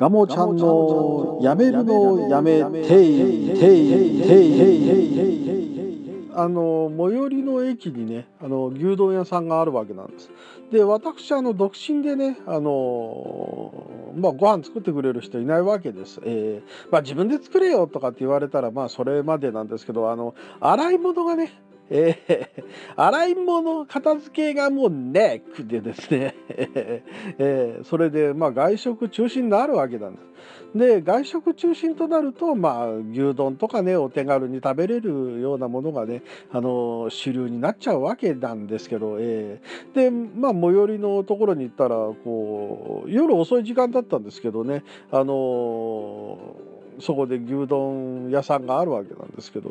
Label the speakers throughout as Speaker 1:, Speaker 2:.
Speaker 1: ガモちゃんのやめるのやめていていていあの最寄りの駅にねあの牛丼屋さんがあるわけなんですで私あの独身でねあのまあご飯作ってくれる人いないわけです、えー、まあ自分で作れよとかって言われたらまあそれまでなんですけどあの洗い物がねえー、洗い物片付けがもうネックでですね、えー、それでまあ外食中心になるわけなんです。で外食中心となると、まあ、牛丼とかねお手軽に食べれるようなものがねあの主流になっちゃうわけなんですけど、えー、でまあ最寄りのところに行ったらこう夜遅い時間だったんですけどねあのそこで牛丼屋さんがあるわけなんですけど。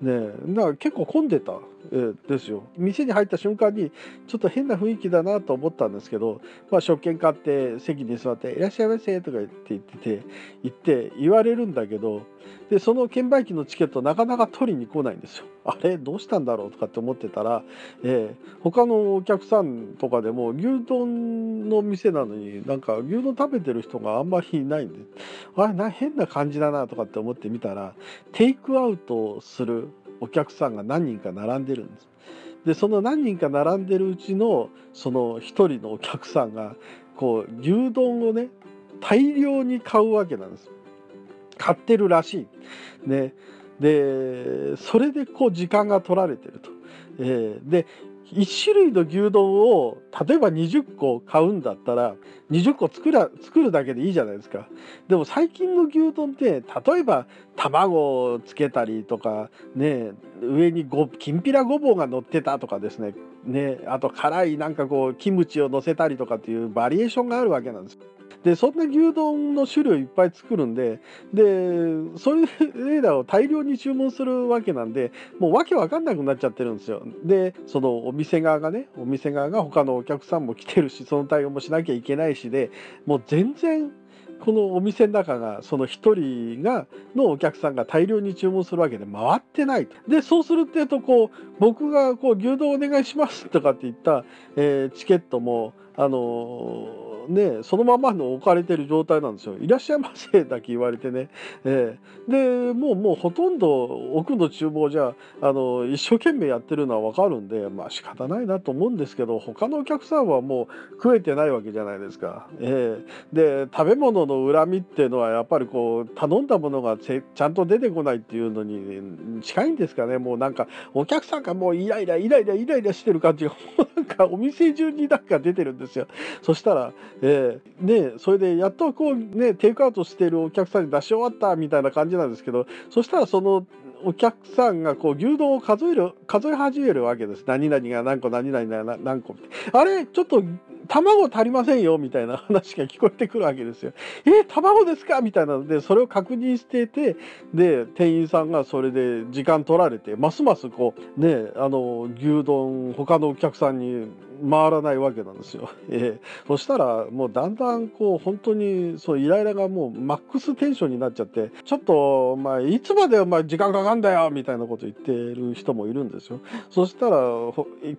Speaker 1: ねだから結構混んでた、え、ですよ。店に入った瞬間にちょっと変な雰囲気だなと思ったんですけど、まあ、食券買って席に座って「いらっしゃいませ」とか言って言ってて言って言われるんだけど。でその券売機のチケットなかなか取りに来ないんですよ。あれ？どうしたんだろうとかって思ってたら、えー、他のお客さんとかでも牛丼の店なのになんか牛丼食べてる人があんまりいないんで。あれ？な変な感じだなとかって思ってみたらテイクアウトするお客さんが何人か並んでるんです。でその何人か並んでるうちのその一人のお客さんがこう牛丼をね大量に買うわけなんです。買ってるらしい。ね、でそれでこう時間が取られてると。えー、で1種類の牛丼を例えば20個買うんだったら20個作ら作るだけでいいじゃないですか。でも最近の牛丼って例えば卵をつけたりとかね上にごきんぴらごぼうが乗ってたとかですね。ねあと辛いなんかこうキムチを乗せたりとかっていうバリエーションがあるわけなんです。でそんな牛丼の種類をいっぱい作るんででそういうレーダーを大量に注文するわけなんでもうわけわかんなくなっちゃってるんですよ。でそのお店側がねお店側が他のお客さんも来てるしその対応もしなきゃいけないしでもう全然このお店の中がその1人がのお客さんが大量に注文するわけで回ってない。でそうするってうとこう僕がこう牛丼お願いしますとかって言った、えー、チケットもあのーね、そのままの置かれてる状態なんですよ。いらっしゃいませだけ言われてね。えー、で、もう、もうほとんど奥の厨房じゃ、あの、一生懸命やってるのはわかるんで、まあ仕方ないなと思うんですけど、他のお客さんはもう食えてないわけじゃないですか。えー、で、食べ物の恨みっていうのはやっぱりこう、頼んだものがちゃんと出てこないっていうのに近いんですかね。もうなんか、お客さんがもうイライライライライライラしてる感じが、もうなんかお店中になんか出てるんですよ。そしたら、えー、ね、それでやっとこうねテイクアウトしてるお客さんに出し終わったみたいな感じなんですけどそしたらそのお客さんがこう牛丼を数える数え始めるわけです。何々が何個何々が何個あれちょっと卵足りませんよみたいな話が聞こえてくるわけですよ。え卵ですかみたいなのでそれを確認していてで店員さんがそれで時間取られてますますこうねあの牛丼他のお客さんに回らないわけなんですよ。えー、そしたらもうだんだんこう本当にそうイライラがもうマックステンションになっちゃってちょっとまあいつまでお前時間かかんだよみたいなこと言ってる人もいるんですよ。そしたら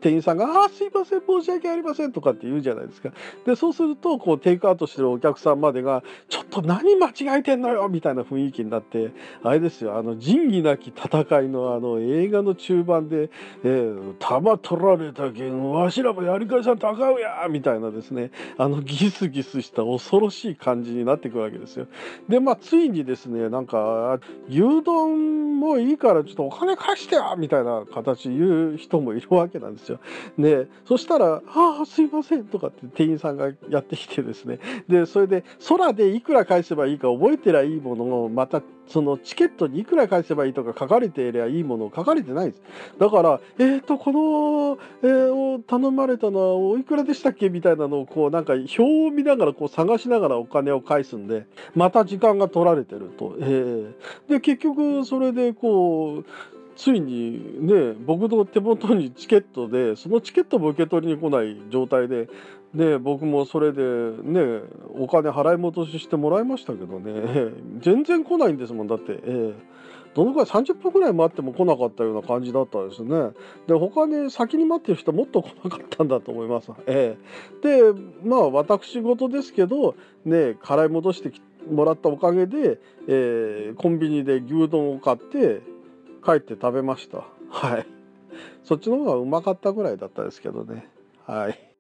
Speaker 1: 店員さんが「ああすいません申し訳ありません」とかって言うじゃないですか。でそうするとこうテイクアウトしてるお客さんまでが「ちょっと何間違えてんのよ」みたいな雰囲気になってあれですよあの仁義なき戦いのあの映画の中盤で「えー、弾取られたけんわしらもやアリカリさんとあかんやみたいなですねあのギスギスした恐ろしい感じになってくるわけですよ。でまあついにですねなんか牛丼もういいからちょっとお金貸してよみたいな形言う人もいるわけなんですよ。でそしたら「ああすいません」とかって店員さんがやってきてですねでそれで空でいくら返せばいいか覚えてりゃいいものをまたそのチケットにいくら返せばいいとか書かれていればいいものを書かれてないです。だから、えっ、ー、と、この、えー、頼まれたのはおいくらでしたっけ？みたいなのを、こう、なんか表を見ながら、こう探しながらお金を返すんで、また時間が取られてると。えー、で、結局、それで、こう、ついにね、僕の手元にチケットで、そのチケットも受け取りに来ない状態で、で僕もそれでねお金払い戻ししてもらいましたけどね。全然来ないんですもん。だって、えー、どのくらい30分ぐらい待っても来なかったような感じだったんですね。で他に先に待ってる人もっと来なかったんだと思います、えー、でまあ私事ですけどね払い戻してきもらったおかげで、えーコンビニで牛丼を買って帰って食べました。はい。そっちの方がうまかったぐらいだったですけどね。はい。